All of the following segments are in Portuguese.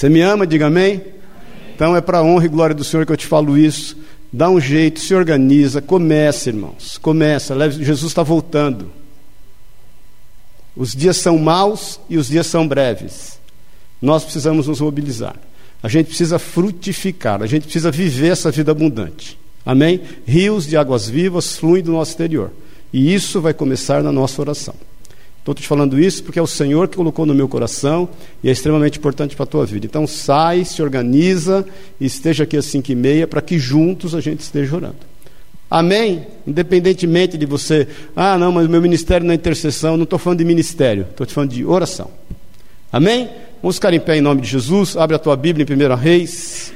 Você me ama? Diga amém. amém. Então é para a honra e glória do Senhor que eu te falo isso. Dá um jeito, se organiza, começa, irmãos. Começa. Jesus está voltando. Os dias são maus e os dias são breves. Nós precisamos nos mobilizar. A gente precisa frutificar, a gente precisa viver essa vida abundante. Amém? Rios de águas vivas fluem do nosso exterior. E isso vai começar na nossa oração. Estou te falando isso porque é o Senhor que colocou no meu coração e é extremamente importante para a tua vida. Então sai, se organiza e esteja aqui às cinco e meia para que juntos a gente esteja orando. Amém? Independentemente de você, ah, não, mas o meu ministério não é intercessão, não estou falando de ministério, estou te falando de oração. Amém? Vamos ficar em pé em nome de Jesus. Abre a tua Bíblia em 1 Reis,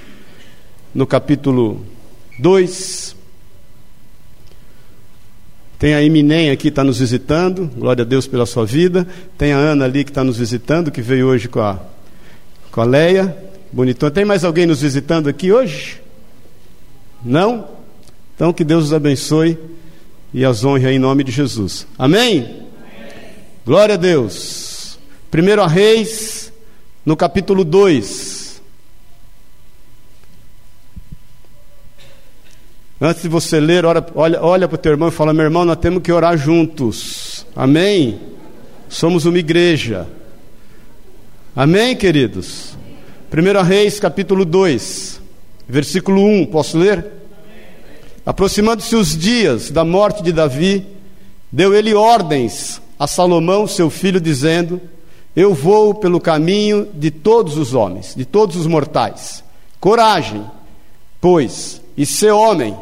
no capítulo 2. Tem a Eminem aqui que está nos visitando, glória a Deus pela sua vida. Tem a Ana ali que está nos visitando, que veio hoje com a, com a Leia. Bonitão. Tem mais alguém nos visitando aqui hoje? Não? Então que Deus os abençoe e as honre em nome de Jesus. Amém? Amém. Glória a Deus. Primeiro a Reis, no capítulo 2. Antes de você ler, olha, olha, olha para o teu irmão e fala: meu irmão, nós temos que orar juntos. Amém? Somos uma igreja. Amém, queridos? 1 Reis, capítulo 2, versículo 1. Posso ler? Aproximando-se os dias da morte de Davi, deu ele ordens a Salomão, seu filho, dizendo: Eu vou pelo caminho de todos os homens, de todos os mortais. Coragem, pois, e ser homem,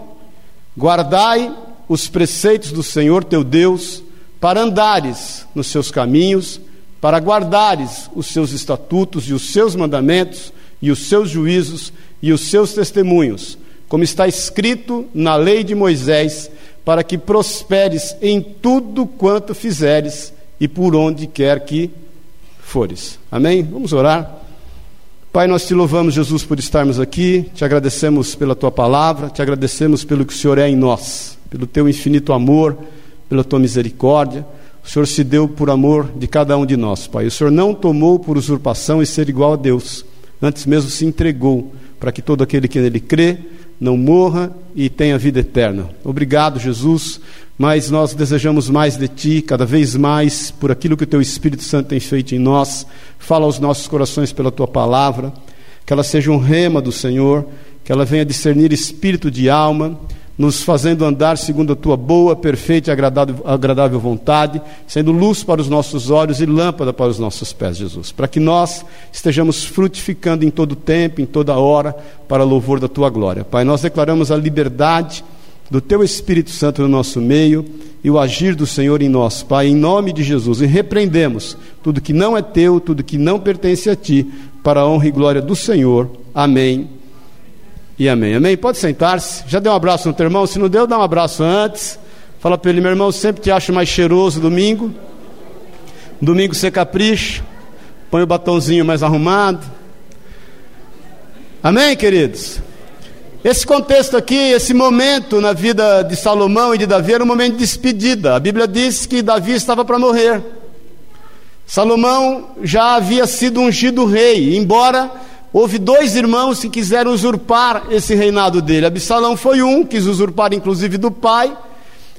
guardai os preceitos do Senhor teu Deus, para andares nos seus caminhos, para guardares os seus estatutos e os seus mandamentos, e os seus juízos e os seus testemunhos como está escrito na lei de Moisés, para que prosperes em tudo quanto fizeres e por onde quer que fores. Amém? Vamos orar. Pai, nós te louvamos, Jesus, por estarmos aqui, te agradecemos pela tua palavra, te agradecemos pelo que o Senhor é em nós, pelo teu infinito amor, pela tua misericórdia. O Senhor se deu por amor de cada um de nós, Pai. O Senhor não tomou por usurpação e ser igual a Deus, antes mesmo se entregou para que todo aquele que nele crê não morra e tenha vida eterna. Obrigado, Jesus, mas nós desejamos mais de Ti, cada vez mais, por aquilo que o Teu Espírito Santo tem feito em nós. Fala aos nossos corações pela Tua palavra, que ela seja um rema do Senhor, que ela venha discernir espírito de alma nos fazendo andar segundo a tua boa, perfeita e agradável, agradável vontade, sendo luz para os nossos olhos e lâmpada para os nossos pés, Jesus, para que nós estejamos frutificando em todo tempo, em toda hora, para louvor da tua glória. Pai, nós declaramos a liberdade do teu Espírito Santo no nosso meio e o agir do Senhor em nós, Pai, em nome de Jesus, e repreendemos tudo que não é teu, tudo que não pertence a ti, para a honra e glória do Senhor. Amém e amém. Amém? Pode sentar-se. Já deu um abraço no teu irmão? Se não deu, dá um abraço antes. Fala para ele, meu irmão, sempre te acho mais cheiroso domingo. Domingo você capricha. Põe o batonzinho mais arrumado. Amém, queridos? Esse contexto aqui, esse momento na vida de Salomão e de Davi era um momento de despedida. A Bíblia diz que Davi estava para morrer. Salomão já havia sido ungido rei, embora Houve dois irmãos que quiseram usurpar esse reinado dele. Absalão foi um, quis usurpar inclusive do pai.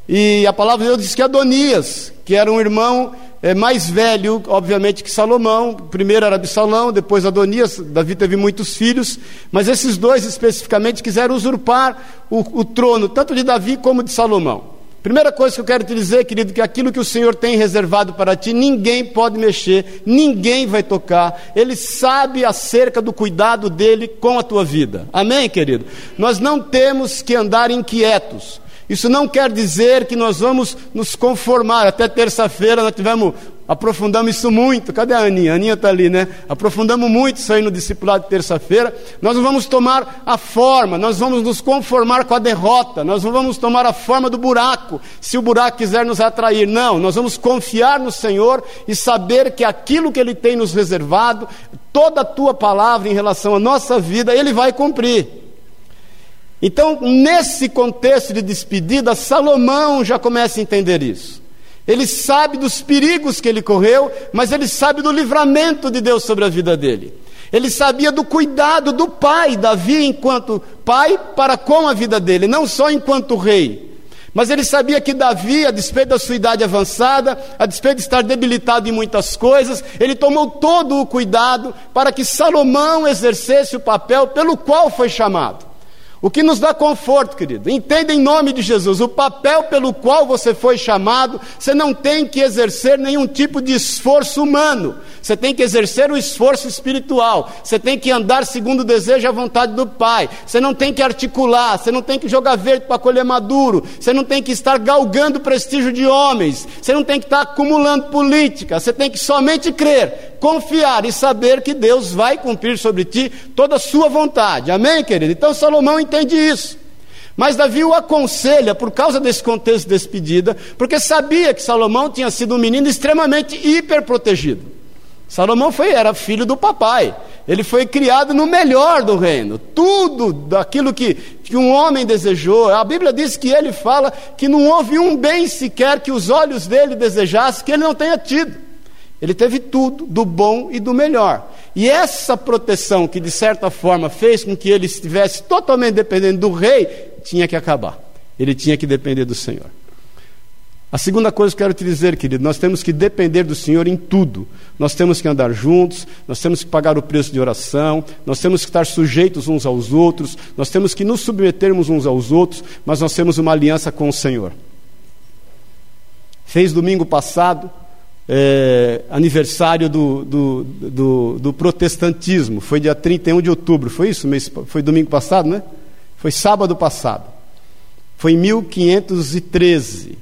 E a palavra de Deus diz que Adonias, que era um irmão é, mais velho, obviamente, que Salomão. Primeiro era Absalão, depois Adonias. Davi teve muitos filhos. Mas esses dois especificamente quiseram usurpar o, o trono, tanto de Davi como de Salomão. Primeira coisa que eu quero te dizer, querido, que aquilo que o Senhor tem reservado para ti, ninguém pode mexer, ninguém vai tocar. Ele sabe acerca do cuidado dele com a tua vida. Amém, querido? Nós não temos que andar inquietos. Isso não quer dizer que nós vamos nos conformar. Até terça-feira nós tivemos Aprofundamos isso muito. Cadê a Aninha? A Aninha está ali, né? Aprofundamos muito isso aí no discipulado de terça-feira. Nós não vamos tomar a forma, nós vamos nos conformar com a derrota, nós não vamos tomar a forma do buraco, se o buraco quiser nos atrair. Não, nós vamos confiar no Senhor e saber que aquilo que Ele tem nos reservado, toda a tua palavra em relação à nossa vida, Ele vai cumprir. Então, nesse contexto de despedida, Salomão já começa a entender isso. Ele sabe dos perigos que ele correu, mas ele sabe do livramento de Deus sobre a vida dele. Ele sabia do cuidado do pai, Davi, enquanto pai, para com a vida dele, não só enquanto rei. Mas ele sabia que Davi, a despeito da sua idade avançada, a despeito de estar debilitado em muitas coisas, ele tomou todo o cuidado para que Salomão exercesse o papel pelo qual foi chamado. O que nos dá conforto, querido, entenda em nome de Jesus, o papel pelo qual você foi chamado, você não tem que exercer nenhum tipo de esforço humano, você tem que exercer o esforço espiritual, você tem que andar segundo o desejo e a vontade do Pai, você não tem que articular, você não tem que jogar verde para colher maduro, você não tem que estar galgando prestígio de homens, você não tem que estar acumulando política, você tem que somente crer, confiar e saber que Deus vai cumprir sobre ti toda a sua vontade, amém, querido? Então Salomão entende isso. Mas Davi o aconselha por causa desse contexto de despedida, porque sabia que Salomão tinha sido um menino extremamente hiperprotegido. Salomão foi, era filho do papai, ele foi criado no melhor do reino, tudo daquilo que, que um homem desejou. A Bíblia diz que ele fala que não houve um bem sequer que os olhos dele desejassem que ele não tenha tido. Ele teve tudo, do bom e do melhor. E essa proteção, que de certa forma fez com que ele estivesse totalmente dependendo do rei, tinha que acabar. Ele tinha que depender do Senhor. A segunda coisa que eu quero te dizer, querido, nós temos que depender do Senhor em tudo. Nós temos que andar juntos, nós temos que pagar o preço de oração, nós temos que estar sujeitos uns aos outros, nós temos que nos submetermos uns aos outros, mas nós temos uma aliança com o Senhor. Fez domingo passado, é, aniversário do, do, do, do, protestantismo. Foi dia 31 de outubro, foi isso? Foi domingo passado, né? Foi sábado passado. Foi em 1513.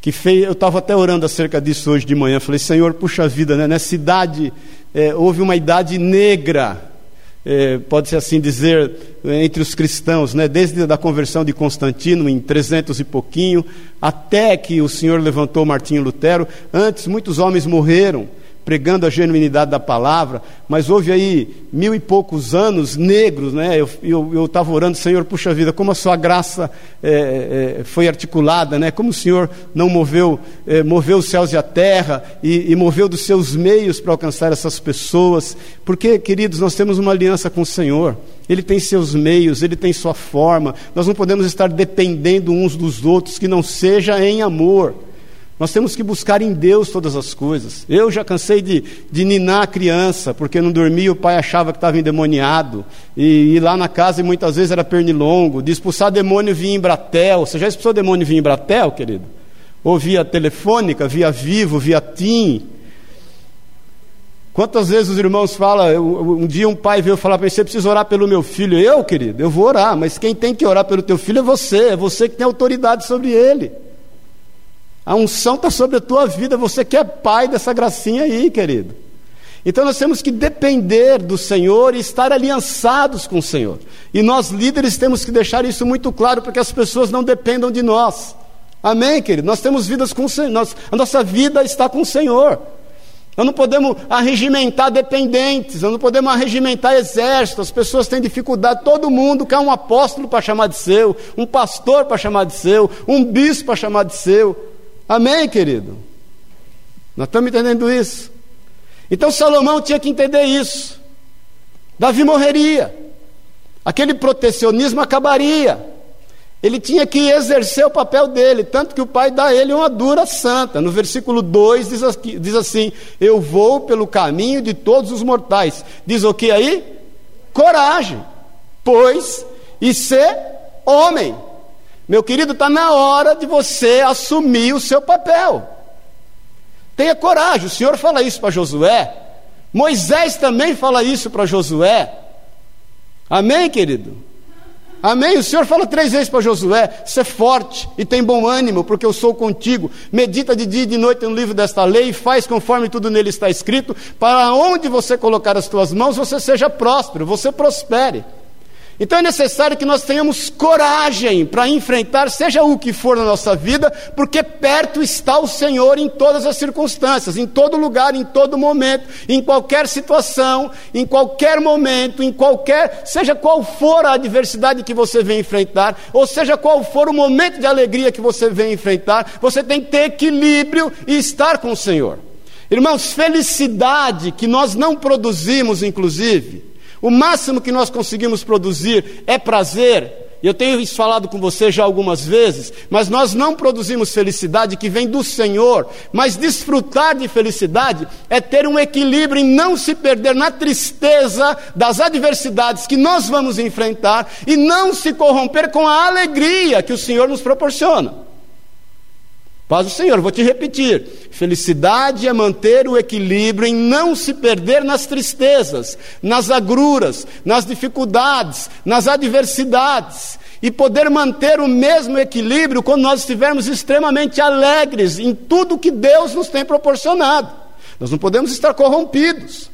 Que fez, eu estava até orando acerca disso hoje de manhã. Falei, Senhor, puxa vida, né? nessa idade é, houve uma idade negra é, pode-se assim dizer, entre os cristãos, né? desde a conversão de Constantino, em 300 e pouquinho, até que o Senhor levantou Martinho Lutero. Antes, muitos homens morreram pregando a genuinidade da palavra, mas houve aí mil e poucos anos negros, né? Eu estava orando, Senhor, puxa vida, como a sua graça é, é, foi articulada, né? Como o Senhor não moveu, é, moveu os céus e a terra e, e moveu dos seus meios para alcançar essas pessoas, porque, queridos, nós temos uma aliança com o Senhor. Ele tem seus meios, ele tem sua forma. Nós não podemos estar dependendo uns dos outros que não seja em amor. Nós temos que buscar em Deus todas as coisas. Eu já cansei de, de ninar a criança, porque não dormia, o pai achava que estava endemoniado. E ir lá na casa e muitas vezes era pernilongo. De expulsar demônio via em Bratel. Você já expulsou demônio via em Bratel, querido? Ou via telefônica, via vivo, via TIM. Quantas vezes os irmãos falam, um dia um pai veio falar para mim, você precisa orar pelo meu filho. Eu, querido, eu vou orar, mas quem tem que orar pelo teu filho é você, é você que tem autoridade sobre ele. A unção está sobre a tua vida, você que é pai dessa gracinha aí, querido. Então nós temos que depender do Senhor e estar aliançados com o Senhor. E nós líderes temos que deixar isso muito claro para que as pessoas não dependam de nós. Amém, querido? Nós temos vidas com o Senhor, a nossa vida está com o Senhor. Nós não podemos arregimentar dependentes, nós não podemos arregimentar exércitos. As pessoas têm dificuldade, todo mundo quer um apóstolo para chamar de seu, um pastor para chamar de seu, um bispo para chamar de seu. Amém, querido? Nós estamos entendendo isso. Então Salomão tinha que entender isso. Davi morreria. Aquele protecionismo acabaria. Ele tinha que exercer o papel dele, tanto que o pai dá a ele uma dura santa. No versículo 2 diz, assim: Eu vou pelo caminho de todos os mortais. Diz o que aí? Coragem, pois, e ser homem. Meu querido, está na hora de você assumir o seu papel. Tenha coragem, o Senhor fala isso para Josué. Moisés também fala isso para Josué. Amém, querido? Amém? O Senhor fala três vezes para Josué: ser forte e tem bom ânimo, porque eu sou contigo. Medita de dia e de noite no livro desta lei e faz conforme tudo nele está escrito, para onde você colocar as tuas mãos, você seja próspero, você prospere. Então é necessário que nós tenhamos coragem para enfrentar, seja o que for na nossa vida, porque perto está o Senhor em todas as circunstâncias, em todo lugar, em todo momento, em qualquer situação, em qualquer momento, em qualquer, seja qual for a adversidade que você vem enfrentar, ou seja qual for o momento de alegria que você vem enfrentar, você tem que ter equilíbrio e estar com o Senhor. Irmãos, felicidade que nós não produzimos, inclusive, o máximo que nós conseguimos produzir é prazer. Eu tenho isso falado com você já algumas vezes, mas nós não produzimos felicidade que vem do Senhor, mas desfrutar de felicidade é ter um equilíbrio em não se perder na tristeza das adversidades que nós vamos enfrentar e não se corromper com a alegria que o Senhor nos proporciona. Paz o Senhor, vou te repetir. Felicidade é manter o equilíbrio em não se perder nas tristezas, nas agruras, nas dificuldades, nas adversidades. E poder manter o mesmo equilíbrio quando nós estivermos extremamente alegres em tudo que Deus nos tem proporcionado. Nós não podemos estar corrompidos.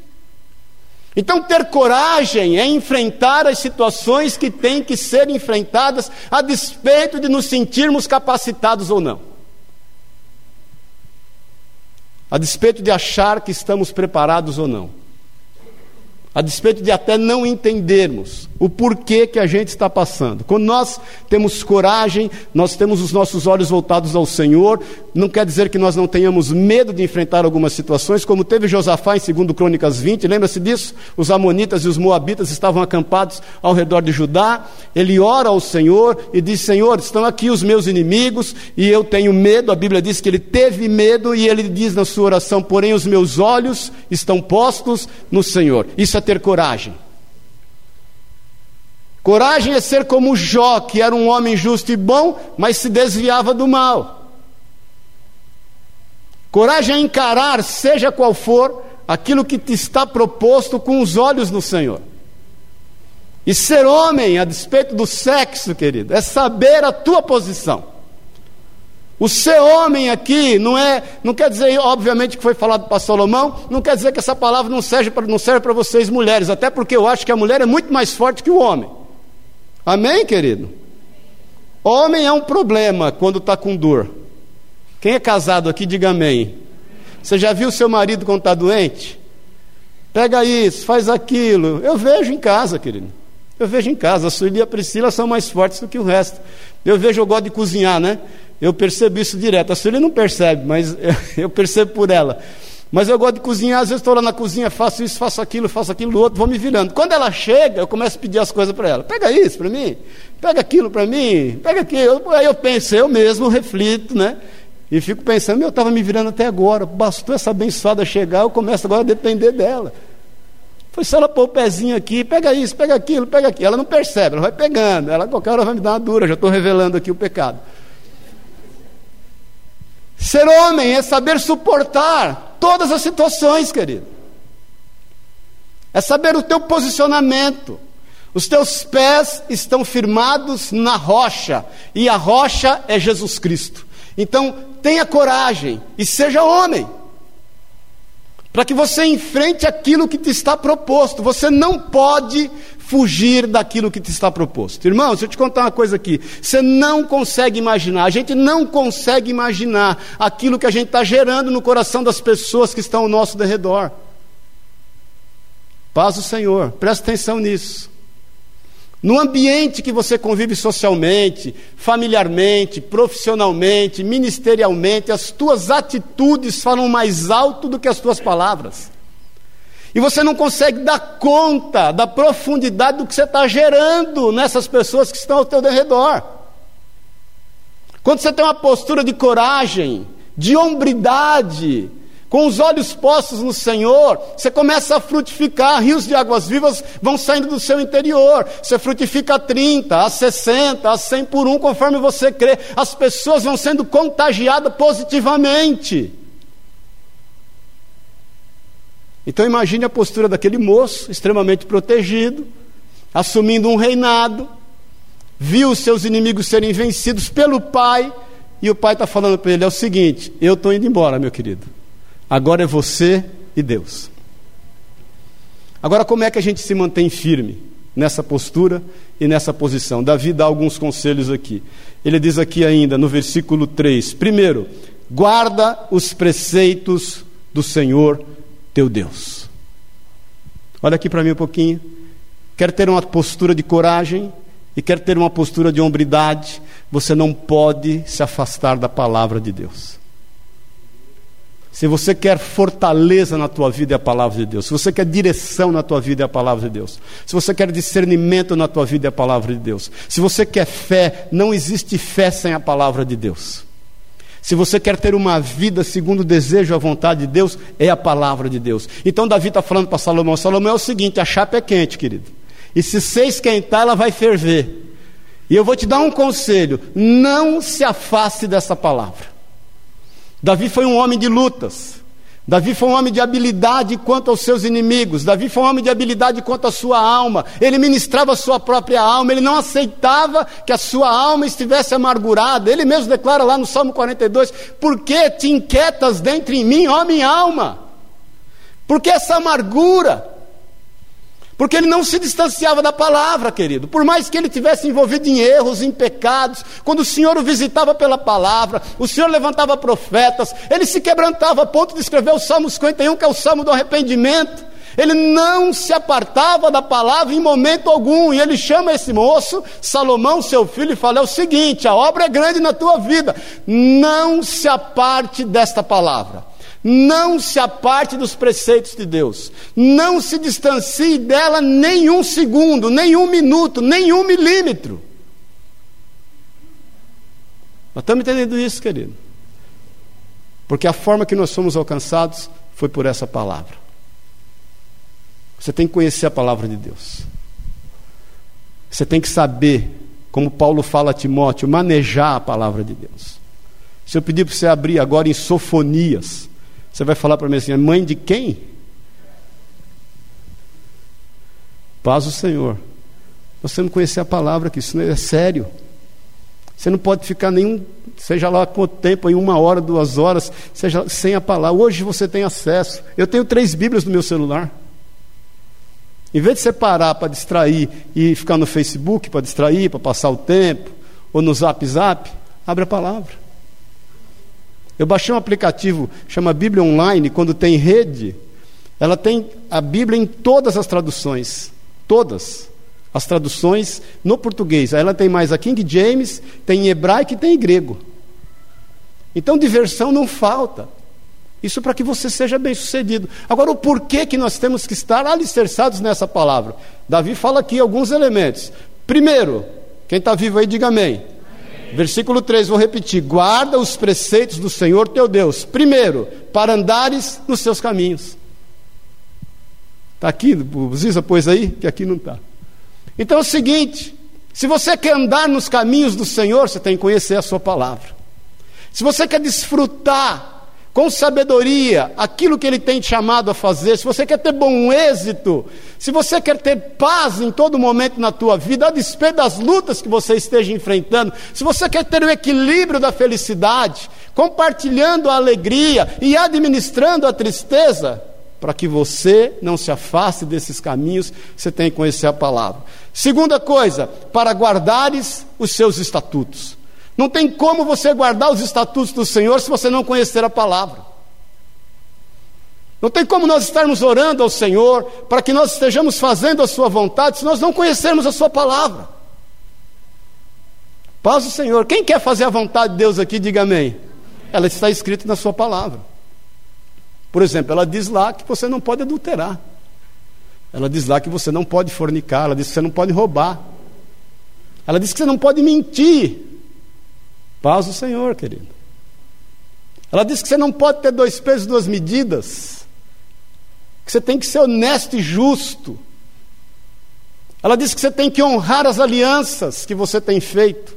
Então, ter coragem é enfrentar as situações que têm que ser enfrentadas, a despeito de nos sentirmos capacitados ou não. A despeito de achar que estamos preparados ou não, a despeito de até não entendermos o porquê que a gente está passando. Quando nós temos coragem, nós temos os nossos olhos voltados ao Senhor, não quer dizer que nós não tenhamos medo de enfrentar algumas situações, como teve Josafá em 2 Crônicas 20, lembra-se disso? Os amonitas e os moabitas estavam acampados ao redor de Judá, ele ora ao Senhor e diz: Senhor, estão aqui os meus inimigos e eu tenho medo. A Bíblia diz que ele teve medo e ele diz na sua oração: Porém, os meus olhos estão postos no Senhor. Isso é ter coragem. Coragem é ser como Jó, que era um homem justo e bom, mas se desviava do mal. Coragem é encarar, seja qual for, aquilo que te está proposto com os olhos no Senhor. E ser homem, a despeito do sexo, querido, é saber a tua posição. O ser homem aqui não é, não quer dizer, obviamente, que foi falado para Salomão, não quer dizer que essa palavra não serve para não serve para vocês mulheres, até porque eu acho que a mulher é muito mais forte que o homem. Amém, querido? Homem é um problema quando está com dor. Quem é casado aqui, diga amém. Você já viu seu marido quando está doente? Pega isso, faz aquilo. Eu vejo em casa, querido. Eu vejo em casa. A Sueli e a Priscila são mais fortes do que o resto. Eu vejo, eu gosto de cozinhar, né? Eu percebo isso direto. A Sueli não percebe, mas eu percebo por ela. Mas eu gosto de cozinhar, às vezes estou lá na cozinha, faço isso, faço aquilo, faço aquilo outro, vou me virando. Quando ela chega, eu começo a pedir as coisas para ela. Pega isso para mim, pega aquilo para mim, pega aquilo. Aí eu penso, eu mesmo reflito, né? E fico pensando, eu estava me virando até agora, bastou essa abençoada chegar, eu começo agora a depender dela. Foi só ela pôr o pezinho aqui, pega isso, pega aquilo, pega aquilo. Ela não percebe, ela vai pegando. Ela qualquer hora vai me dar uma dura, já estou revelando aqui o pecado. Ser homem é saber suportar todas as situações, querido. É saber o teu posicionamento. Os teus pés estão firmados na rocha, e a rocha é Jesus Cristo. Então, tenha coragem e seja homem, para que você enfrente aquilo que te está proposto. Você não pode fugir daquilo que te está proposto. Irmão, deixa eu te contar uma coisa aqui. Você não consegue imaginar, a gente não consegue imaginar aquilo que a gente está gerando no coração das pessoas que estão ao nosso derredor. Paz do Senhor, presta atenção nisso. No ambiente que você convive socialmente, familiarmente, profissionalmente, ministerialmente, as tuas atitudes falam mais alto do que as tuas palavras. E você não consegue dar conta da profundidade do que você está gerando nessas pessoas que estão ao teu redor. Quando você tem uma postura de coragem, de hombridade, com os olhos postos no Senhor, você começa a frutificar, rios de águas vivas vão saindo do seu interior. Você frutifica a 30, a 60, a 100 por um, conforme você crê. As pessoas vão sendo contagiadas positivamente. Então imagine a postura daquele moço, extremamente protegido, assumindo um reinado, viu os seus inimigos serem vencidos pelo pai, e o pai está falando para ele: é o seguinte, eu estou indo embora, meu querido. Agora é você e Deus. Agora, como é que a gente se mantém firme nessa postura e nessa posição? Davi dá alguns conselhos aqui. Ele diz aqui ainda no versículo 3: primeiro, guarda os preceitos do Senhor teu Deus. Olha aqui para mim um pouquinho. Quer ter uma postura de coragem e quer ter uma postura de hombridade, você não pode se afastar da palavra de Deus. Se você quer fortaleza na tua vida é a palavra de Deus. Se você quer direção na tua vida é a palavra de Deus. Se você quer discernimento na tua vida é a palavra de Deus. Se você quer fé, não existe fé sem a palavra de Deus. Se você quer ter uma vida segundo o desejo e a vontade de Deus, é a palavra de Deus. Então Davi está falando para Salomão: Salomão é o seguinte, a chapa é quente, querido. E se você esquentar, ela vai ferver. E eu vou te dar um conselho: não se afaste dessa palavra. Davi foi um homem de lutas. Davi foi um homem de habilidade quanto aos seus inimigos. Davi foi um homem de habilidade quanto à sua alma. Ele ministrava a sua própria alma. Ele não aceitava que a sua alma estivesse amargurada. Ele mesmo declara lá no Salmo 42: Por que te inquietas dentro em mim, ó minha alma? Por que essa amargura? Porque ele não se distanciava da palavra, querido. Por mais que ele tivesse envolvido em erros, em pecados, quando o Senhor o visitava pela palavra, o Senhor levantava profetas, ele se quebrantava a ponto de escrever o Salmo 51, que é o Salmo do arrependimento. Ele não se apartava da palavra em momento algum, e ele chama esse moço, Salomão, seu filho, e fala: é o seguinte, a obra é grande na tua vida, não se aparte desta palavra. Não se aparte dos preceitos de Deus. Não se distancie dela nem um segundo, nem um minuto, nem um milímetro. Nós estamos entendendo isso, querido. Porque a forma que nós somos alcançados foi por essa palavra. Você tem que conhecer a palavra de Deus. Você tem que saber, como Paulo fala a Timóteo, manejar a palavra de Deus. Se eu pedir para você abrir agora em Sofonias, você vai falar para mim assim: mãe de quem? Paz o Senhor. Você não conhecer a palavra, que isso é sério. Você não pode ficar nenhum, seja lá quanto tempo, em uma hora, duas horas, seja sem a palavra. Hoje você tem acesso. Eu tenho três Bíblias no meu celular. Em vez de você parar para distrair e ficar no Facebook para distrair, para passar o tempo, ou no Zap Zap, abre a palavra. Eu baixei um aplicativo, chama Bíblia Online, quando tem rede, ela tem a Bíblia em todas as traduções. Todas as traduções no português. Ela tem mais a King James, tem em hebraico e tem em grego. Então diversão não falta. Isso para que você seja bem sucedido. Agora, o porquê que nós temos que estar alicerçados nessa palavra? Davi fala aqui alguns elementos. Primeiro, quem está vivo aí, diga amém. Versículo 3, vou repetir: guarda os preceitos do Senhor teu Deus, primeiro, para andares nos seus caminhos. Está aqui, Ziza pôs aí, que aqui não está. Então é o seguinte: se você quer andar nos caminhos do Senhor, você tem que conhecer a Sua palavra. Se você quer desfrutar com sabedoria aquilo que Ele tem te chamado a fazer, se você quer ter bom êxito, se você quer ter paz em todo momento na tua vida, a despeito das lutas que você esteja enfrentando, se você quer ter o equilíbrio da felicidade, compartilhando a alegria e administrando a tristeza, para que você não se afaste desses caminhos, você tem que conhecer a palavra. Segunda coisa, para guardares os seus estatutos. Não tem como você guardar os estatutos do Senhor se você não conhecer a palavra. Não tem como nós estarmos orando ao Senhor para que nós estejamos fazendo a Sua vontade se nós não conhecermos a Sua palavra. Paz o Senhor. Quem quer fazer a vontade de Deus aqui, diga amém. Ela está escrita na Sua palavra. Por exemplo, ela diz lá que você não pode adulterar. Ela diz lá que você não pode fornicar. Ela diz que você não pode roubar. Ela diz que você não pode mentir. Paz do Senhor, querido. Ela diz que você não pode ter dois pesos e duas medidas. Que você tem que ser honesto e justo. Ela diz que você tem que honrar as alianças que você tem feito.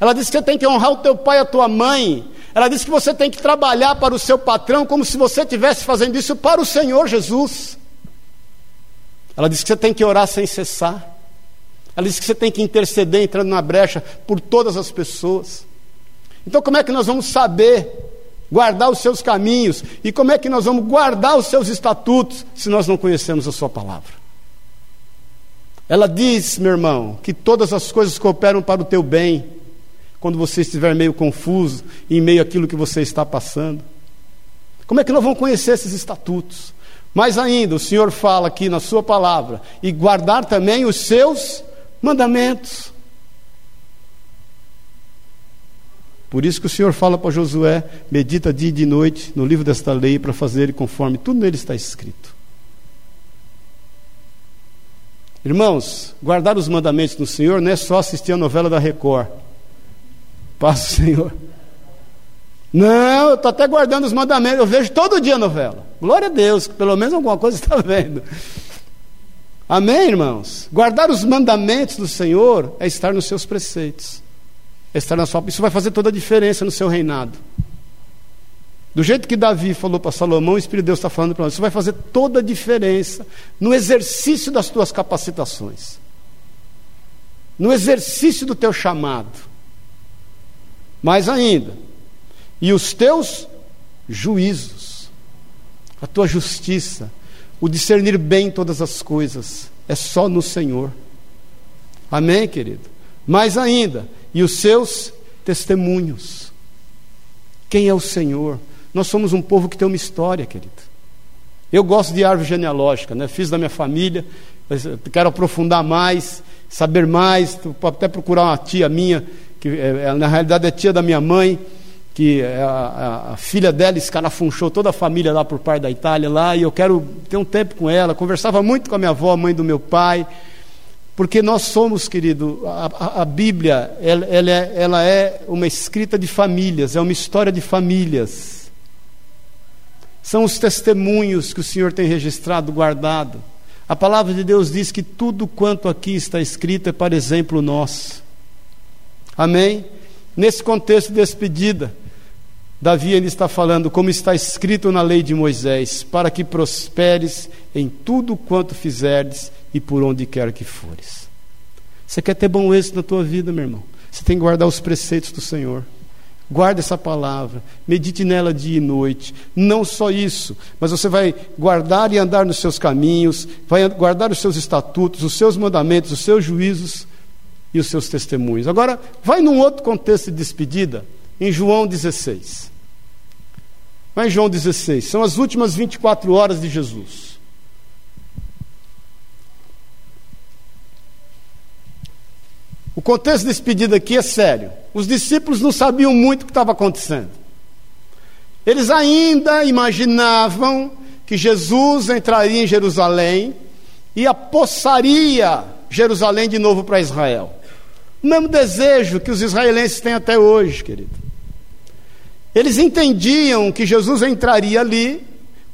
Ela diz que você tem que honrar o teu pai e a tua mãe. Ela diz que você tem que trabalhar para o seu patrão como se você estivesse fazendo isso para o Senhor Jesus. Ela diz que você tem que orar sem cessar. Ela diz que você tem que interceder entrando na brecha por todas as pessoas. Então, como é que nós vamos saber guardar os seus caminhos? E como é que nós vamos guardar os seus estatutos se nós não conhecemos a Sua palavra? Ela diz, meu irmão, que todas as coisas cooperam para o teu bem, quando você estiver meio confuso, em meio àquilo que você está passando. Como é que nós vamos conhecer esses estatutos? Mais ainda, o Senhor fala aqui na Sua palavra, e guardar também os seus mandamentos. Por isso que o Senhor fala para Josué: medita dia e de noite no livro desta lei para fazer conforme tudo nele está escrito. Irmãos, guardar os mandamentos do Senhor não é só assistir a novela da Record. Paz do Senhor. Não, eu estou até guardando os mandamentos. Eu vejo todo dia a novela. Glória a Deus, que pelo menos alguma coisa está vendo. Amém, irmãos? Guardar os mandamentos do Senhor é estar nos seus preceitos. Estar na sua... Isso vai fazer toda a diferença no seu reinado. Do jeito que Davi falou para Salomão, o Espírito de Deus está falando para nós. Isso vai fazer toda a diferença no exercício das tuas capacitações, no exercício do teu chamado. Mais ainda, e os teus juízos, a tua justiça, o discernir bem todas as coisas, é só no Senhor. Amém, querido? Mais ainda, e os seus testemunhos. Quem é o Senhor? Nós somos um povo que tem uma história, querido. Eu gosto de árvore genealógica, né? Fiz da minha família, quero aprofundar mais, saber mais, até procurar uma tia minha, que é, na realidade é tia da minha mãe, que é a, a, a, filha dela escarafunchou toda a família lá por parte da Itália lá, e eu quero ter um tempo com ela. Conversava muito com a minha avó, mãe do meu pai, porque nós somos, querido, a, a Bíblia, ela, ela, é, ela é uma escrita de famílias, é uma história de famílias. São os testemunhos que o Senhor tem registrado, guardado. A palavra de Deus diz que tudo quanto aqui está escrito é para exemplo nosso. Amém? Nesse contexto de despedida, Davi ele está falando, como está escrito na lei de Moisés, para que prosperes em tudo quanto fizerdes e por onde quer que fores. Você quer ter bom êxito na tua vida, meu irmão? Você tem que guardar os preceitos do Senhor. Guarde essa palavra, medite nela dia e noite. Não só isso, mas você vai guardar e andar nos seus caminhos, vai guardar os seus estatutos, os seus mandamentos, os seus juízos e os seus testemunhos. Agora, vai num outro contexto de despedida, em João 16. Mas João 16, são as últimas 24 horas de Jesus. O contexto desse pedido aqui é sério. Os discípulos não sabiam muito o que estava acontecendo. Eles ainda imaginavam que Jesus entraria em Jerusalém e apossaria Jerusalém de novo para Israel. O mesmo desejo que os israelenses têm até hoje, querido. Eles entendiam que Jesus entraria ali,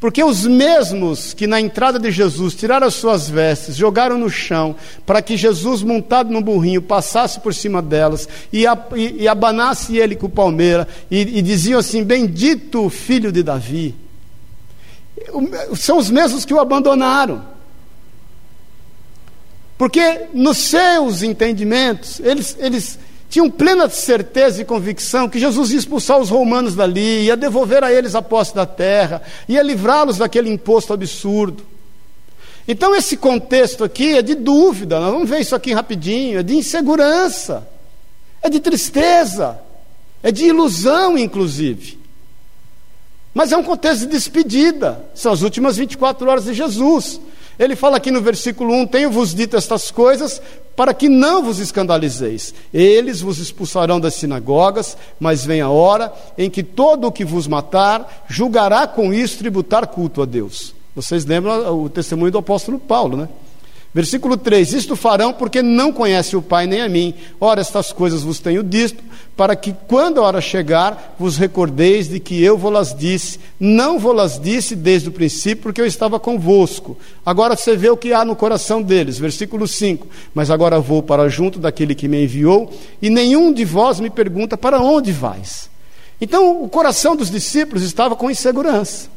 porque os mesmos que na entrada de Jesus tiraram as suas vestes, jogaram no chão, para que Jesus, montado no burrinho, passasse por cima delas e, a, e, e abanasse ele com palmeira, e, e diziam assim: Bendito filho de Davi. São os mesmos que o abandonaram. Porque nos seus entendimentos, eles, eles tinham plena certeza e convicção que Jesus ia expulsar os romanos dali, ia devolver a eles a posse da terra, ia livrá-los daquele imposto absurdo. Então, esse contexto aqui é de dúvida, nós vamos ver isso aqui rapidinho, é de insegurança, é de tristeza, é de ilusão, inclusive. Mas é um contexto de despedida, são as últimas 24 horas de Jesus. Ele fala aqui no versículo 1: Tenho-vos dito estas coisas para que não vos escandalizeis. Eles vos expulsarão das sinagogas, mas vem a hora em que todo o que vos matar julgará com isso tributar culto a Deus. Vocês lembram o testemunho do apóstolo Paulo, né? Versículo 3: Isto farão porque não conhecem o Pai nem a mim. Ora, estas coisas vos tenho dito, para que quando a hora chegar, vos recordeis de que eu vou-las disse. Não vou-las disse desde o princípio, porque eu estava convosco. Agora você vê o que há no coração deles. Versículo 5: Mas agora vou para junto daquele que me enviou, e nenhum de vós me pergunta para onde vais. Então, o coração dos discípulos estava com insegurança.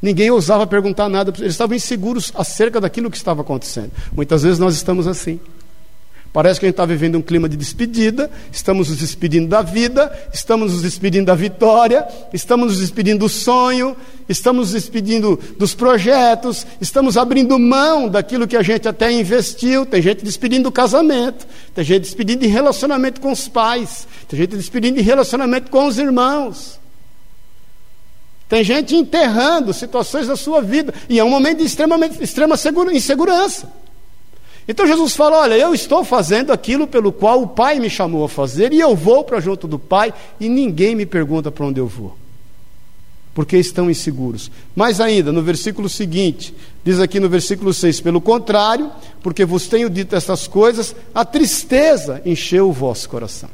Ninguém ousava perguntar nada, eles estavam inseguros acerca daquilo que estava acontecendo. Muitas vezes nós estamos assim. Parece que a gente está vivendo um clima de despedida, estamos nos despedindo da vida, estamos nos despedindo da vitória, estamos nos despedindo do sonho, estamos nos despedindo dos projetos, estamos abrindo mão daquilo que a gente até investiu. Tem gente despedindo do casamento, tem gente despedindo de relacionamento com os pais, tem gente despedindo de relacionamento com os irmãos. Tem gente enterrando situações da sua vida. E é um momento de extremamente, extrema insegurança. Então Jesus fala: Olha, eu estou fazendo aquilo pelo qual o Pai me chamou a fazer, e eu vou para junto do Pai, e ninguém me pergunta para onde eu vou. Porque estão inseguros. Mais ainda, no versículo seguinte, diz aqui no versículo 6: Pelo contrário, porque vos tenho dito estas coisas, a tristeza encheu o vosso coração.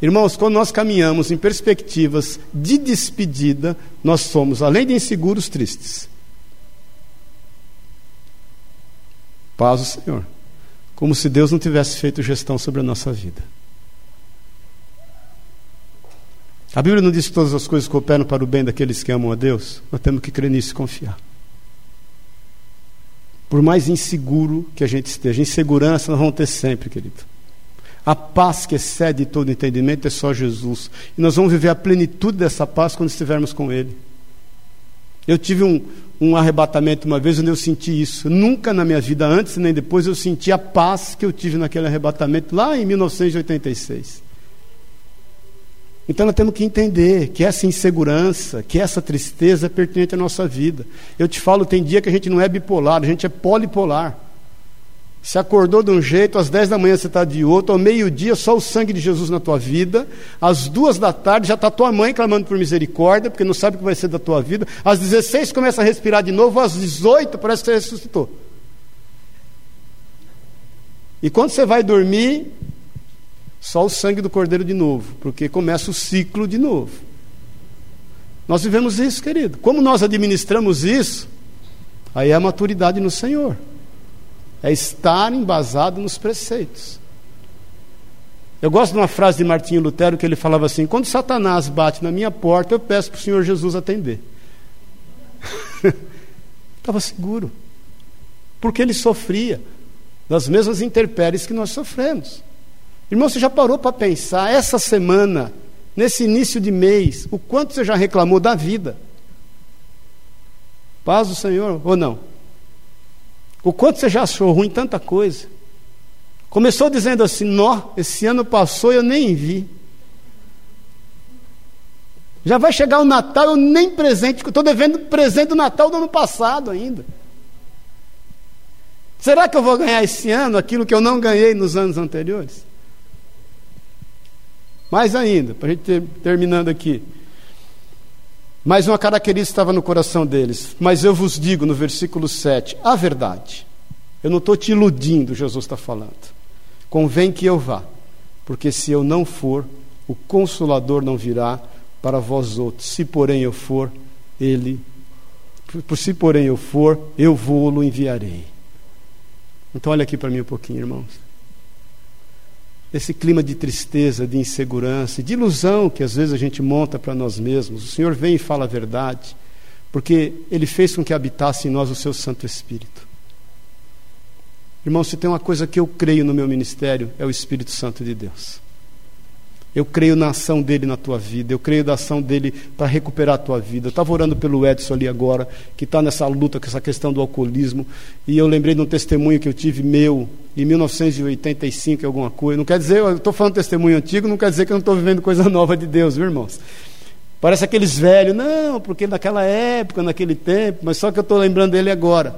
Irmãos, quando nós caminhamos em perspectivas de despedida, nós somos, além de inseguros, tristes. Paz o Senhor. Como se Deus não tivesse feito gestão sobre a nossa vida. A Bíblia não diz que todas as coisas cooperam para o bem daqueles que amam a Deus? Nós temos que crer nisso e confiar. Por mais inseguro que a gente esteja, insegurança nós vamos ter sempre, querido. A paz que excede todo entendimento é só Jesus. E nós vamos viver a plenitude dessa paz quando estivermos com Ele. Eu tive um, um arrebatamento uma vez onde eu senti isso. Nunca na minha vida, antes nem depois, eu senti a paz que eu tive naquele arrebatamento lá em 1986. Então nós temos que entender que essa insegurança, que essa tristeza é pertinente à nossa vida. Eu te falo, tem dia que a gente não é bipolar, a gente é polipolar. Se acordou de um jeito, às 10 da manhã você está de outro, ao meio-dia só o sangue de Jesus na tua vida, às duas da tarde já está tua mãe clamando por misericórdia, porque não sabe o que vai ser da tua vida, às 16 começa a respirar de novo, às 18 parece que você ressuscitou. E quando você vai dormir, só o sangue do cordeiro de novo, porque começa o ciclo de novo. Nós vivemos isso, querido. Como nós administramos isso, aí é a maturidade no Senhor é estar embasado nos preceitos. Eu gosto de uma frase de Martinho Lutero que ele falava assim: quando Satanás bate na minha porta, eu peço para o Senhor Jesus atender. Estava seguro, porque ele sofria das mesmas intempéries que nós sofremos. Irmão, você já parou para pensar essa semana, nesse início de mês, o quanto você já reclamou da vida? Paz do Senhor ou não? O quanto você já achou ruim tanta coisa. Começou dizendo assim: Nó, esse ano passou e eu nem vi. Já vai chegar o Natal, eu nem presente, estou devendo presente do Natal do ano passado ainda. Será que eu vou ganhar esse ano aquilo que eu não ganhei nos anos anteriores? Mais ainda, para a gente ter, terminando aqui. Mas uma característica estava no coração deles. Mas eu vos digo no versículo 7, a verdade. Eu não estou te iludindo, Jesus está falando. Convém que eu vá, porque se eu não for, o consolador não virá para vós outros. Se porém eu for, ele, por se porém eu for, eu vou-lo enviarei. Então olha aqui para mim um pouquinho, irmãos esse clima de tristeza, de insegurança, de ilusão que às vezes a gente monta para nós mesmos. O Senhor vem e fala a verdade, porque Ele fez com que habitasse em nós o Seu Santo Espírito. Irmão, se tem uma coisa que eu creio no meu ministério, é o Espírito Santo de Deus. Eu creio na ação dele na tua vida, eu creio na ação dele para recuperar a tua vida. Eu estava orando pelo Edson ali agora, que está nessa luta com essa questão do alcoolismo, e eu lembrei de um testemunho que eu tive meu em 1985, alguma coisa. Não quer dizer, eu estou falando testemunho antigo, não quer dizer que eu não estou vivendo coisa nova de Deus, viu, irmãos? Parece aqueles velhos, não, porque naquela época, naquele tempo, mas só que eu estou lembrando dele agora.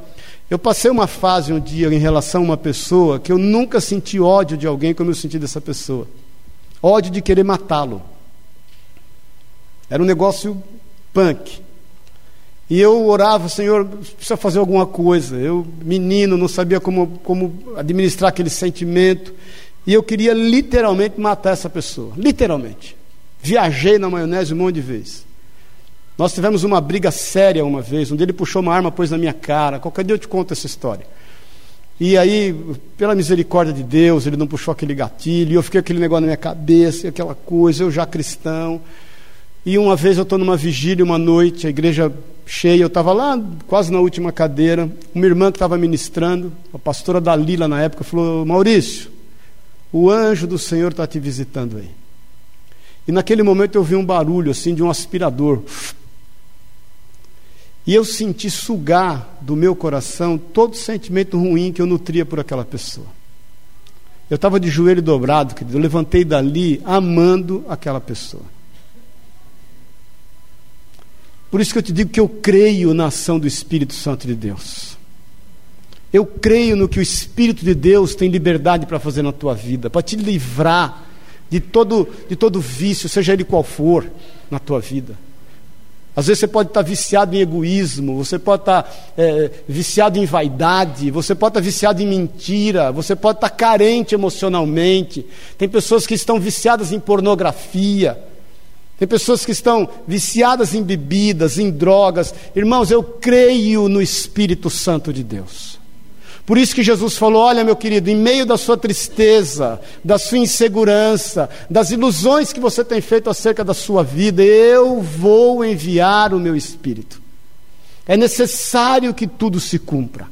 Eu passei uma fase um dia em relação a uma pessoa que eu nunca senti ódio de alguém como eu senti dessa pessoa ódio de querer matá-lo. Era um negócio punk. E eu orava, Senhor, precisa fazer alguma coisa. Eu, menino, não sabia como, como administrar aquele sentimento. E eu queria literalmente matar essa pessoa. Literalmente. Viajei na maionese um monte de vezes. Nós tivemos uma briga séria uma vez, onde ele puxou uma arma, pôs na minha cara. Qualquer dia eu te conto essa história. E aí, pela misericórdia de Deus, ele não puxou aquele gatilho, e eu fiquei aquele negócio na minha cabeça, aquela coisa, eu já cristão. E uma vez eu estou numa vigília, uma noite, a igreja cheia, eu estava lá quase na última cadeira, uma irmã que estava ministrando, a pastora Dalila na época, falou: Maurício, o anjo do Senhor está te visitando aí. E naquele momento eu vi um barulho assim de um aspirador e eu senti sugar do meu coração todo sentimento ruim que eu nutria por aquela pessoa. Eu estava de joelho dobrado, querido. Eu levantei dali amando aquela pessoa. Por isso que eu te digo que eu creio na ação do Espírito Santo de Deus. Eu creio no que o Espírito de Deus tem liberdade para fazer na tua vida, para te livrar de todo, de todo vício, seja ele qual for, na tua vida. Às vezes você pode estar viciado em egoísmo, você pode estar é, viciado em vaidade, você pode estar viciado em mentira, você pode estar carente emocionalmente. Tem pessoas que estão viciadas em pornografia, tem pessoas que estão viciadas em bebidas, em drogas. Irmãos, eu creio no Espírito Santo de Deus. Por isso que Jesus falou: Olha, meu querido, em meio da sua tristeza, da sua insegurança, das ilusões que você tem feito acerca da sua vida, eu vou enviar o meu Espírito. É necessário que tudo se cumpra.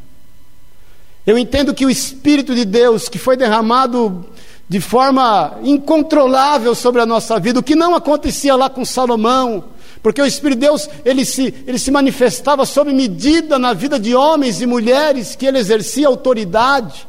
Eu entendo que o Espírito de Deus, que foi derramado de forma incontrolável sobre a nossa vida, o que não acontecia lá com Salomão, porque o Espírito de Deus, ele se, ele se manifestava sob medida na vida de homens e mulheres que ele exercia autoridade.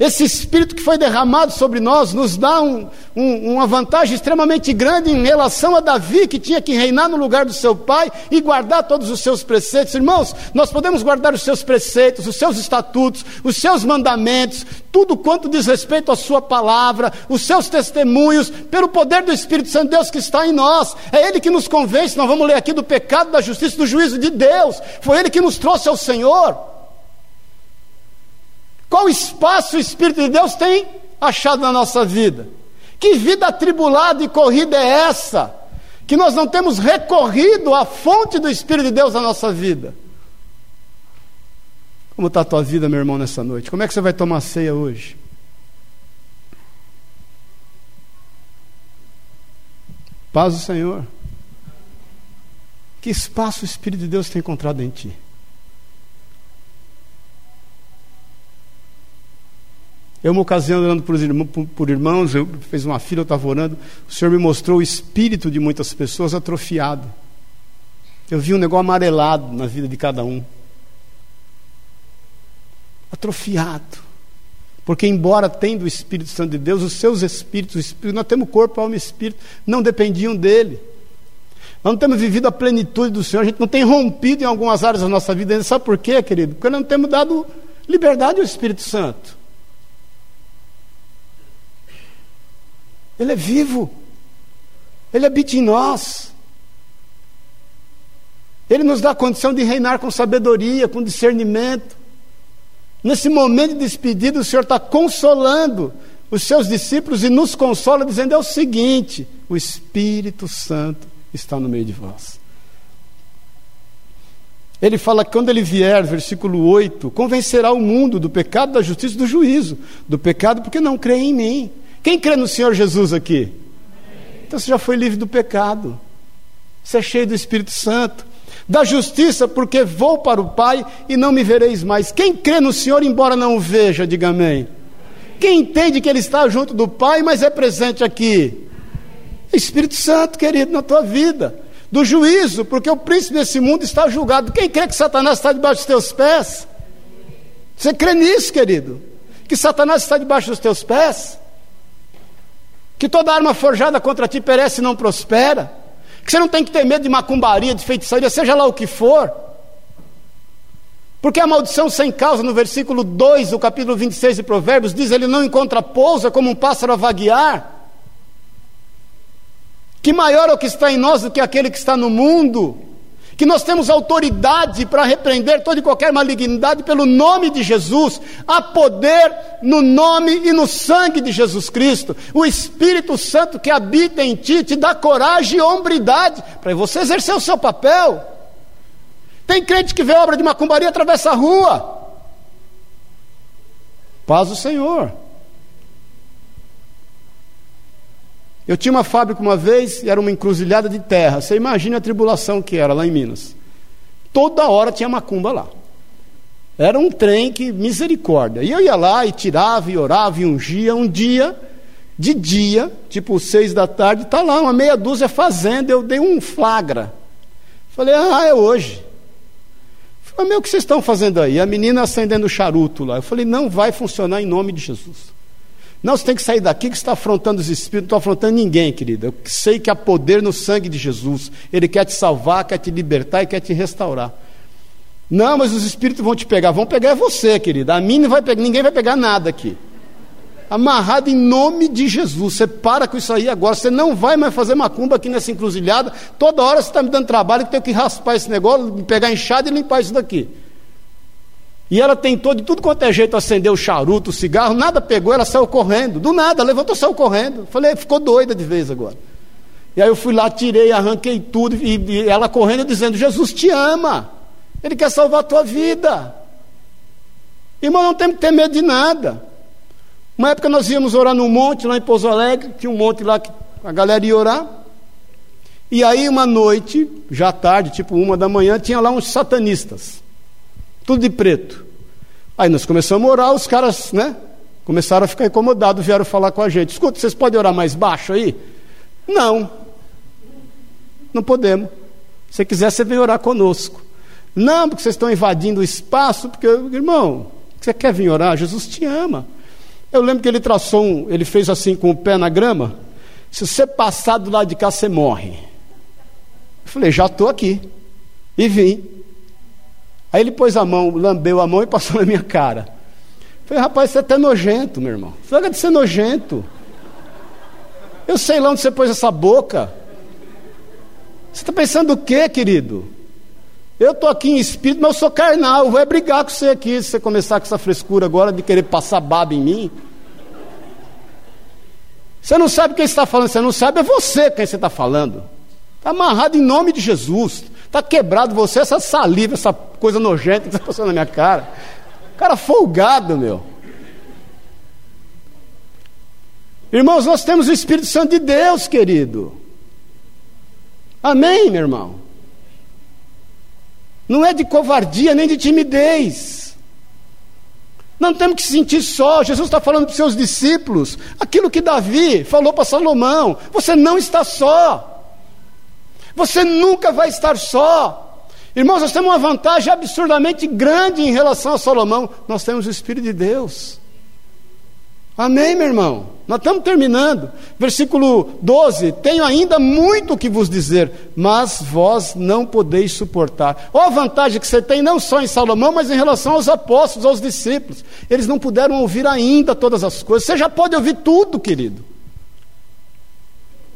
Esse Espírito que foi derramado sobre nós nos dá um, um, uma vantagem extremamente grande em relação a Davi, que tinha que reinar no lugar do seu pai e guardar todos os seus preceitos. Irmãos, nós podemos guardar os seus preceitos, os seus estatutos, os seus mandamentos, tudo quanto diz respeito à Sua palavra, os seus testemunhos, pelo poder do Espírito Santo de Deus que está em nós. É Ele que nos convence, nós vamos ler aqui do pecado, da justiça, do juízo de Deus. Foi Ele que nos trouxe ao Senhor. Qual espaço o Espírito de Deus tem achado na nossa vida? Que vida atribulada e corrida é essa? Que nós não temos recorrido à fonte do Espírito de Deus na nossa vida. Como está a tua vida, meu irmão, nessa noite? Como é que você vai tomar ceia hoje? Paz do Senhor. Que espaço o Espírito de Deus tem encontrado em ti? Eu, uma ocasião, orando por, irmãos, por irmãos, eu fiz uma fila, eu estava orando, o Senhor me mostrou o espírito de muitas pessoas atrofiado. Eu vi um negócio amarelado na vida de cada um. Atrofiado. Porque, embora tendo o Espírito Santo de Deus, os seus espíritos, espírito, nós temos corpo, alma e espírito, não dependiam dele. Nós não temos vivido a plenitude do Senhor, a gente não tem rompido em algumas áreas da nossa vida ainda. Sabe por quê, querido? Porque nós não temos dado liberdade ao Espírito Santo. Ele é vivo. Ele habita em nós. Ele nos dá a condição de reinar com sabedoria, com discernimento. Nesse momento de despedida, o Senhor está consolando os seus discípulos e nos consola, dizendo: é o seguinte, o Espírito Santo está no meio de vós. Ele fala que quando ele vier, versículo 8, convencerá o mundo do pecado, da justiça e do juízo. Do pecado, porque não crê em mim. Quem crê no Senhor Jesus aqui? Então você já foi livre do pecado. Você é cheio do Espírito Santo. Da justiça, porque vou para o Pai e não me vereis mais. Quem crê no Senhor, embora não o veja, diga amém. Quem entende que Ele está junto do Pai, mas é presente aqui? Espírito Santo, querido, na tua vida. Do juízo, porque o príncipe desse mundo está julgado. Quem crê que Satanás está debaixo dos teus pés? Você crê nisso, querido? Que Satanás está debaixo dos teus pés? Que toda arma forjada contra ti perece e não prospera, que você não tem que ter medo de macumbaria, de feitiçaria, seja lá o que for. Porque a maldição sem causa, no versículo 2 do capítulo 26 de Provérbios, diz: Ele não encontra pousa como um pássaro a vaguear. Que maior é o que está em nós do que aquele que está no mundo que nós temos autoridade para repreender toda e qualquer malignidade pelo nome de Jesus. Há poder no nome e no sangue de Jesus Cristo. O Espírito Santo que habita em ti te dá coragem e hombridade para você exercer o seu papel. Tem crente que vê obra de macumbaria atravessa a rua. Paz do Senhor. Eu tinha uma fábrica uma vez era uma encruzilhada de terra. Você imagina a tribulação que era lá em Minas. Toda hora tinha macumba lá. Era um trem que misericórdia. E eu ia lá e tirava e orava e ungia. Um dia, de dia, tipo seis da tarde, está lá uma meia dúzia fazendo. Eu dei um flagra. Falei, ah, é hoje. Falei, meu, o que vocês estão fazendo aí? A menina acendendo charuto lá. Eu falei, não vai funcionar em nome de Jesus. Não, você tem que sair daqui que está afrontando os espíritos, não estou afrontando ninguém, querida. Eu sei que há poder no sangue de Jesus. Ele quer te salvar, quer te libertar e quer te restaurar. Não, mas os espíritos vão te pegar. Vão pegar você, querida. A mim não vai pegar, ninguém vai pegar nada aqui. Amarrado em nome de Jesus. Você para com isso aí agora. Você não vai mais fazer macumba aqui nessa encruzilhada. Toda hora você está me dando trabalho que eu tenho que raspar esse negócio, pegar enxada e limpar isso daqui. E ela tentou de tudo quanto é jeito acender o charuto, o cigarro, nada pegou, ela saiu correndo. Do nada, levantou, saiu correndo. Falei, ficou doida de vez agora. E aí eu fui lá, tirei, arranquei tudo, e, e ela correndo dizendo: Jesus te ama, Ele quer salvar a tua vida. Irmão, não tem que ter medo de nada. Uma época nós íamos orar num monte lá em Pouso Alegre, tinha um monte lá que a galera ia orar. E aí, uma noite, já tarde, tipo uma da manhã, tinha lá uns satanistas tudo de preto. Aí nós começamos a orar, os caras, né? Começaram a ficar incomodados, vieram falar com a gente. Escuta, vocês podem orar mais baixo aí? Não. Não podemos. Se quiser, você vem orar conosco. Não, porque vocês estão invadindo o espaço, porque, irmão, você quer vir orar? Jesus te ama. Eu lembro que ele traçou um, ele fez assim com o pé na grama. Se você passar do lado de cá, você morre. Eu falei, já estou aqui. E vim. Aí ele pôs a mão, lambeu a mão e passou na minha cara. Falei, rapaz, você é até nojento, meu irmão. Você de ser nojento. Eu sei lá onde você pôs essa boca. Você está pensando o quê, querido? Eu estou aqui em espírito, mas eu sou carnal. Eu vou é brigar com você aqui se você começar com essa frescura agora de querer passar baba em mim. Você não sabe quem está falando, você não sabe, é você quem você está falando. Está amarrado em nome de Jesus. Está quebrado você, essa saliva, essa coisa nojenta que está passando na minha cara. Cara folgado, meu. Irmãos, nós temos o Espírito Santo de Deus, querido. Amém, meu irmão? Não é de covardia nem de timidez. Não temos que se sentir só. Jesus está falando para os seus discípulos aquilo que Davi falou para Salomão: você não está só. Você nunca vai estar só. Irmãos, nós temos uma vantagem absurdamente grande em relação a Salomão. Nós temos o Espírito de Deus. Amém, meu irmão? Nós estamos terminando. Versículo 12: Tenho ainda muito que vos dizer, mas vós não podeis suportar. Olha a vantagem que você tem, não só em Salomão, mas em relação aos apóstolos, aos discípulos. Eles não puderam ouvir ainda todas as coisas. Você já pode ouvir tudo, querido.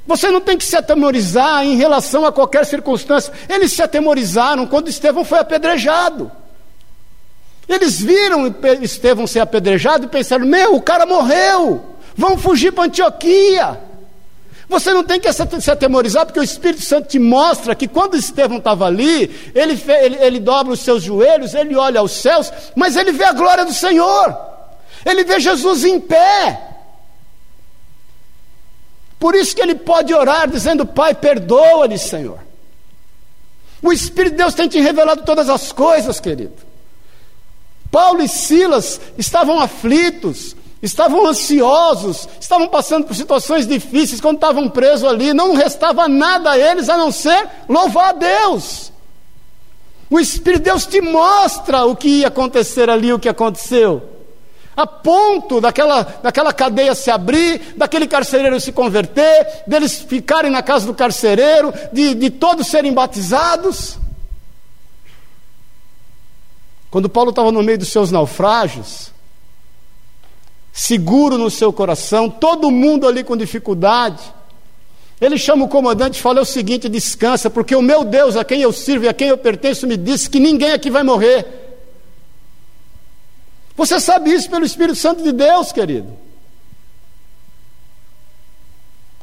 Você não tem que se atemorizar em relação a qualquer circunstância. Eles se atemorizaram quando Estevão foi apedrejado. Eles viram Estevão ser apedrejado e pensaram: meu, o cara morreu, vamos fugir para Antioquia. Você não tem que se atemorizar, porque o Espírito Santo te mostra que quando Estevão estava ali, ele, ele, ele dobra os seus joelhos, ele olha aos céus, mas ele vê a glória do Senhor, ele vê Jesus em pé. Por isso que ele pode orar dizendo: Pai, perdoa-lhes, Senhor. O Espírito de Deus tem te revelado todas as coisas, querido. Paulo e Silas estavam aflitos, estavam ansiosos, estavam passando por situações difíceis quando estavam presos ali, não restava nada a eles a não ser louvar a Deus. O Espírito de Deus te mostra o que ia acontecer ali, o que aconteceu a ponto daquela, daquela cadeia se abrir, daquele carcereiro se converter, deles ficarem na casa do carcereiro, de, de todos serem batizados. Quando Paulo estava no meio dos seus naufrágios, seguro no seu coração, todo mundo ali com dificuldade, ele chama o comandante e fala o seguinte: descansa, porque o meu Deus, a quem eu sirvo e a quem eu pertenço, me disse que ninguém aqui vai morrer. Você sabe isso pelo Espírito Santo de Deus, querido.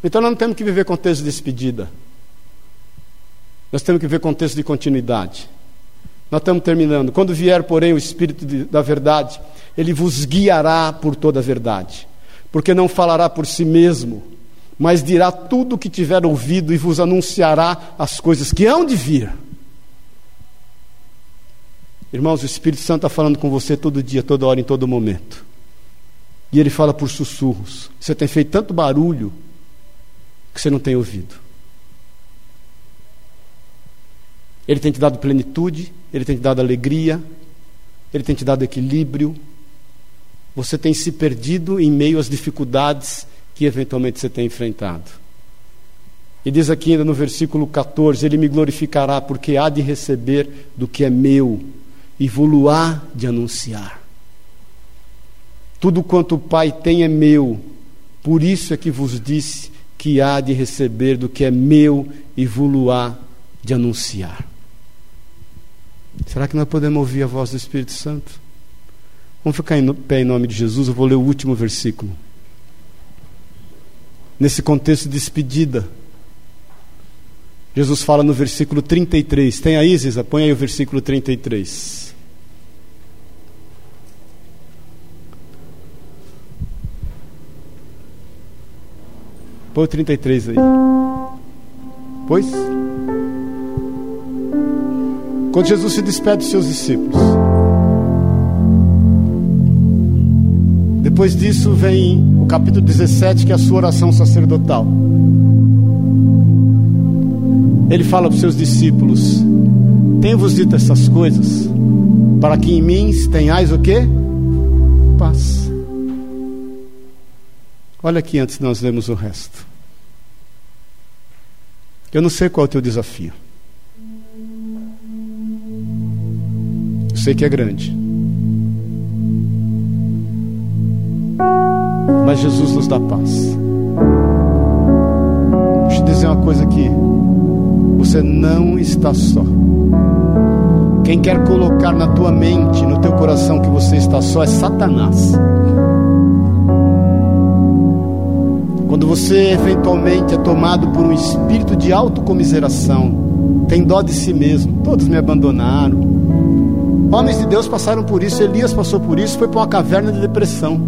Então nós não temos que viver contexto de despedida. Nós temos que viver contexto de continuidade. Nós estamos terminando. Quando vier, porém, o Espírito de, da verdade, ele vos guiará por toda a verdade. Porque não falará por si mesmo, mas dirá tudo o que tiver ouvido e vos anunciará as coisas que hão de vir. Irmãos, o Espírito Santo está falando com você todo dia, toda hora, em todo momento. E ele fala por sussurros. Você tem feito tanto barulho que você não tem ouvido. Ele tem te dado plenitude, ele tem te dado alegria, ele tem te dado equilíbrio. Você tem se perdido em meio às dificuldades que eventualmente você tem enfrentado. E diz aqui ainda no versículo 14: Ele me glorificará, porque há de receber do que é meu e vou-lo-á de anunciar. Tudo quanto o Pai tem é meu, por isso é que vos disse que há de receber do que é meu e vou-lo-á de anunciar. Será que nós podemos ouvir a voz do Espírito Santo? Vamos ficar em pé em nome de Jesus, eu vou ler o último versículo. Nesse contexto de despedida, Jesus fala no versículo 33. Tem aí, Zisa? Põe aí o versículo 33. Põe o 33 aí. Pois? Quando Jesus se despede dos seus discípulos. Depois disso vem o capítulo 17, que é a sua oração sacerdotal. Ele fala para os seus discípulos: Tenho-vos dito essas coisas, para que em mim tenhais o que? Paz. Olha aqui antes de nós lermos o resto. Eu não sei qual é o teu desafio. Eu sei que é grande. Mas Jesus nos dá paz. Deixa eu dizer uma coisa aqui. Você não está só. Quem quer colocar na tua mente, no teu coração que você está só é Satanás. Quando você eventualmente é tomado por um espírito de autocomiseração, tem dó de si mesmo, todos me abandonaram. Homens de Deus passaram por isso, Elias passou por isso, foi para uma caverna de depressão.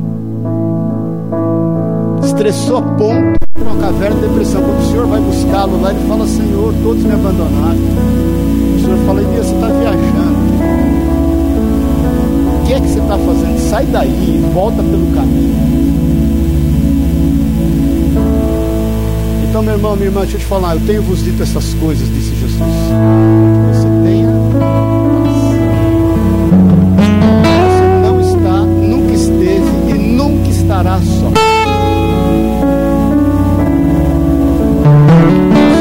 Estressou a ponto de uma caverna de depressão. Quando o Senhor vai buscá-lo lá, ele fala: Senhor, todos me abandonaram. O Senhor fala: Elias, você está viajando. O que é que você está fazendo? Sai daí volta pelo caminho. Então, meu irmão, minha irmã, deixa eu te falar, eu tenho vos dito essas coisas, disse Jesus. Você tenha paz. Você não está, nunca esteve e nunca estará só. O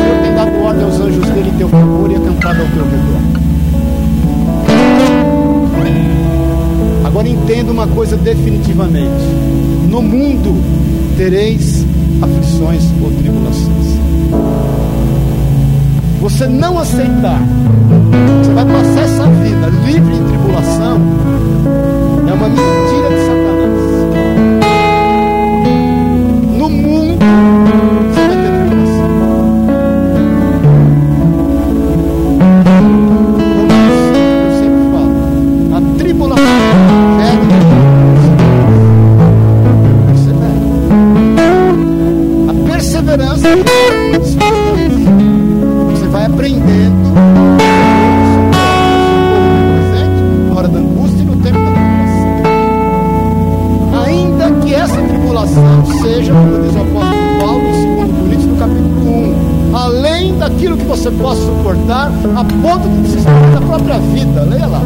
Senhor tem dado ordem aos anjos dele em teu favor e acampado ao teu redor. Agora entenda uma coisa definitivamente: no mundo tereis aflições ou tribulações. Você não aceitar, você vai passar essa vida livre de tribulação, é uma mentira de Satanás. Você vai aprendendo na hora da angústia e no tempo da tribulação. Ainda que essa tribulação seja, como diz o apóstolo Paulo 2 Coríntios, no capítulo 1, além daquilo que você possa suportar, a ponto de desesperar da própria vida. Leia lá.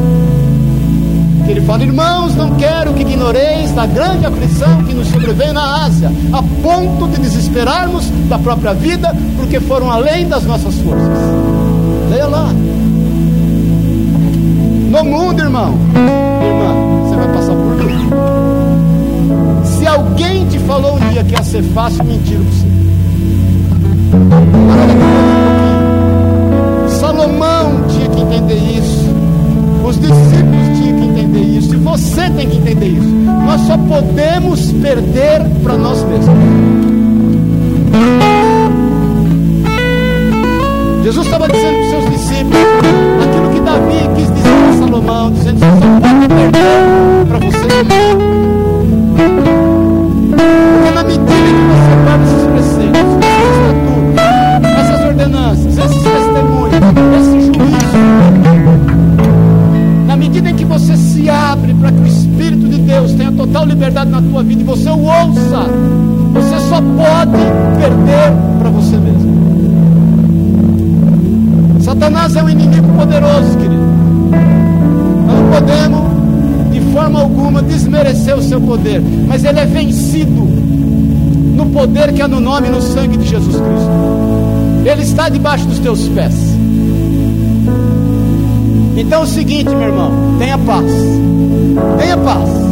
Ele fala, irmãos, não quero que ignoreis da grande aflição que nos sobreveio na Ásia, a ponto de desesperarmos da própria vida, porque foram além das nossas forças. Leia lá. No mundo, irmão, irmã, você vai passar por tudo. Se alguém te falou um dia que ia ser fácil, mentira para você. Salomão tinha que entender isso. Os discípulos tinham que isso. E você tem que entender isso. Nós só podemos perder para nós mesmos. Jesus estava dizendo para os seus discípulos aquilo que Davi quis dizer para Salomão, dizendo que você pode perder para você Porque liberdade na tua vida e você o ouça, você só pode perder para você mesmo. Satanás é um inimigo poderoso, querido. Nós não podemos, de forma alguma, desmerecer o seu poder, mas ele é vencido no poder que há no nome e no sangue de Jesus Cristo. Ele está debaixo dos teus pés. Então é o seguinte, meu irmão, tenha paz. Tenha paz.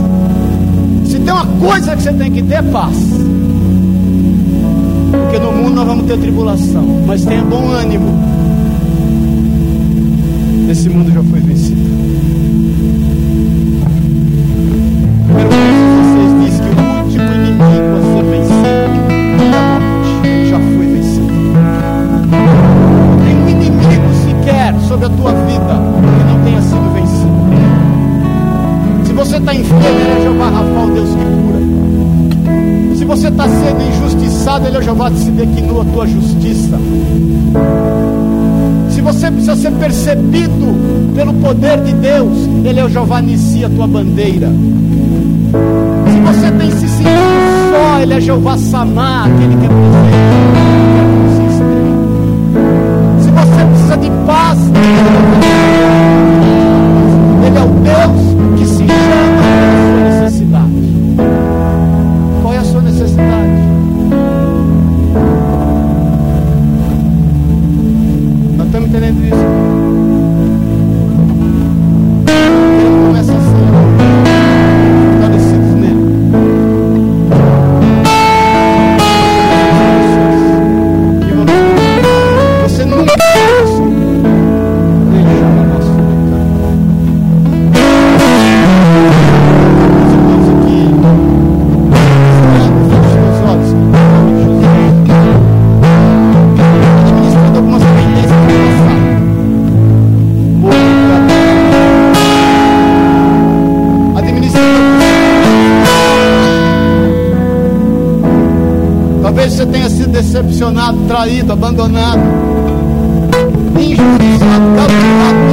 Se tem uma coisa que você tem que ter, é paz. Porque no mundo nós vamos ter tribulação, mas tenha bom ânimo. Esse mundo já foi vencido. Está sendo injustiçado, ele é Jeová que se declinou a tua justiça. Se você precisa ser percebido pelo poder de Deus, ele é o Jeová Nissi, a tua bandeira. Se você tem se sentido só, ele é Jeová Samar, aquele que é presente você precisa de paz. Ele é decepcionado, traído, abandonado, injustiçado, calculado,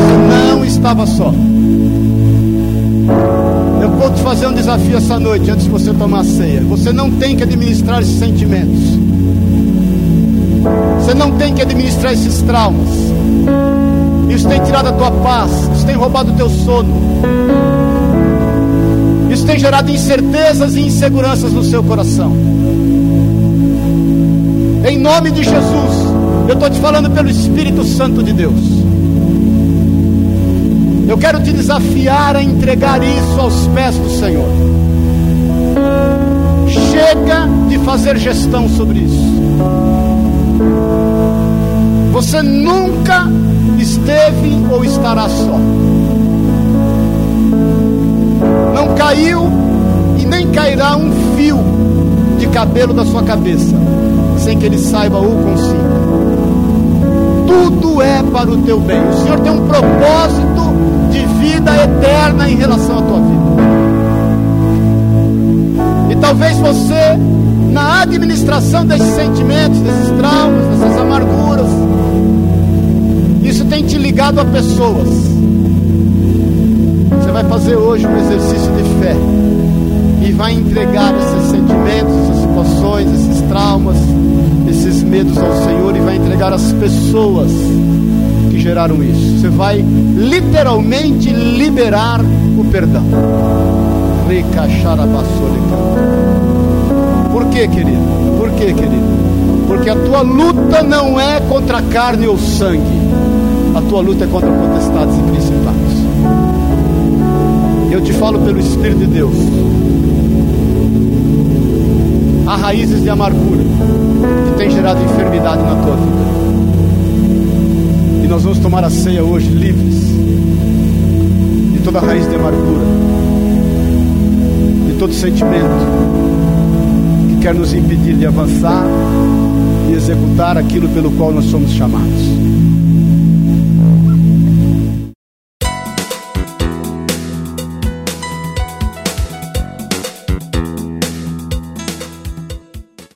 Você não estava só. Eu vou te fazer um desafio essa noite, antes de você tomar ceia. Você não tem que administrar esses sentimentos. Você não tem que administrar esses traumas. Isso tem tirado a tua paz. Isso tem roubado o teu sono. Isso tem gerado incertezas e inseguranças no seu coração. Em nome de Jesus, eu estou te falando pelo Espírito Santo de Deus. Eu quero te desafiar a entregar isso aos pés do Senhor. Chega de fazer gestão sobre isso. Você nunca esteve ou estará só não caiu e nem cairá um fio de cabelo da sua cabeça, sem que ele saiba ou consiga. Tudo é para o teu bem. O Senhor tem um propósito de vida eterna em relação à tua vida. E talvez você, na administração desses sentimentos, desses traumas, dessas amarguras, isso tem te ligado a pessoas vai fazer hoje um exercício de fé e vai entregar esses sentimentos, essas situações, esses traumas, esses medos ao Senhor e vai entregar as pessoas que geraram isso. Você vai literalmente liberar o perdão. Por que, querido? Por que, querido? Porque a tua luta não é contra carne ou sangue, a tua luta é contra potestades e principados. Eu te falo pelo Espírito de Deus. Há raízes de amargura que tem gerado enfermidade na tua vida. E nós vamos tomar a ceia hoje livres de toda raiz de amargura, de todo sentimento que quer nos impedir de avançar e executar aquilo pelo qual nós somos chamados.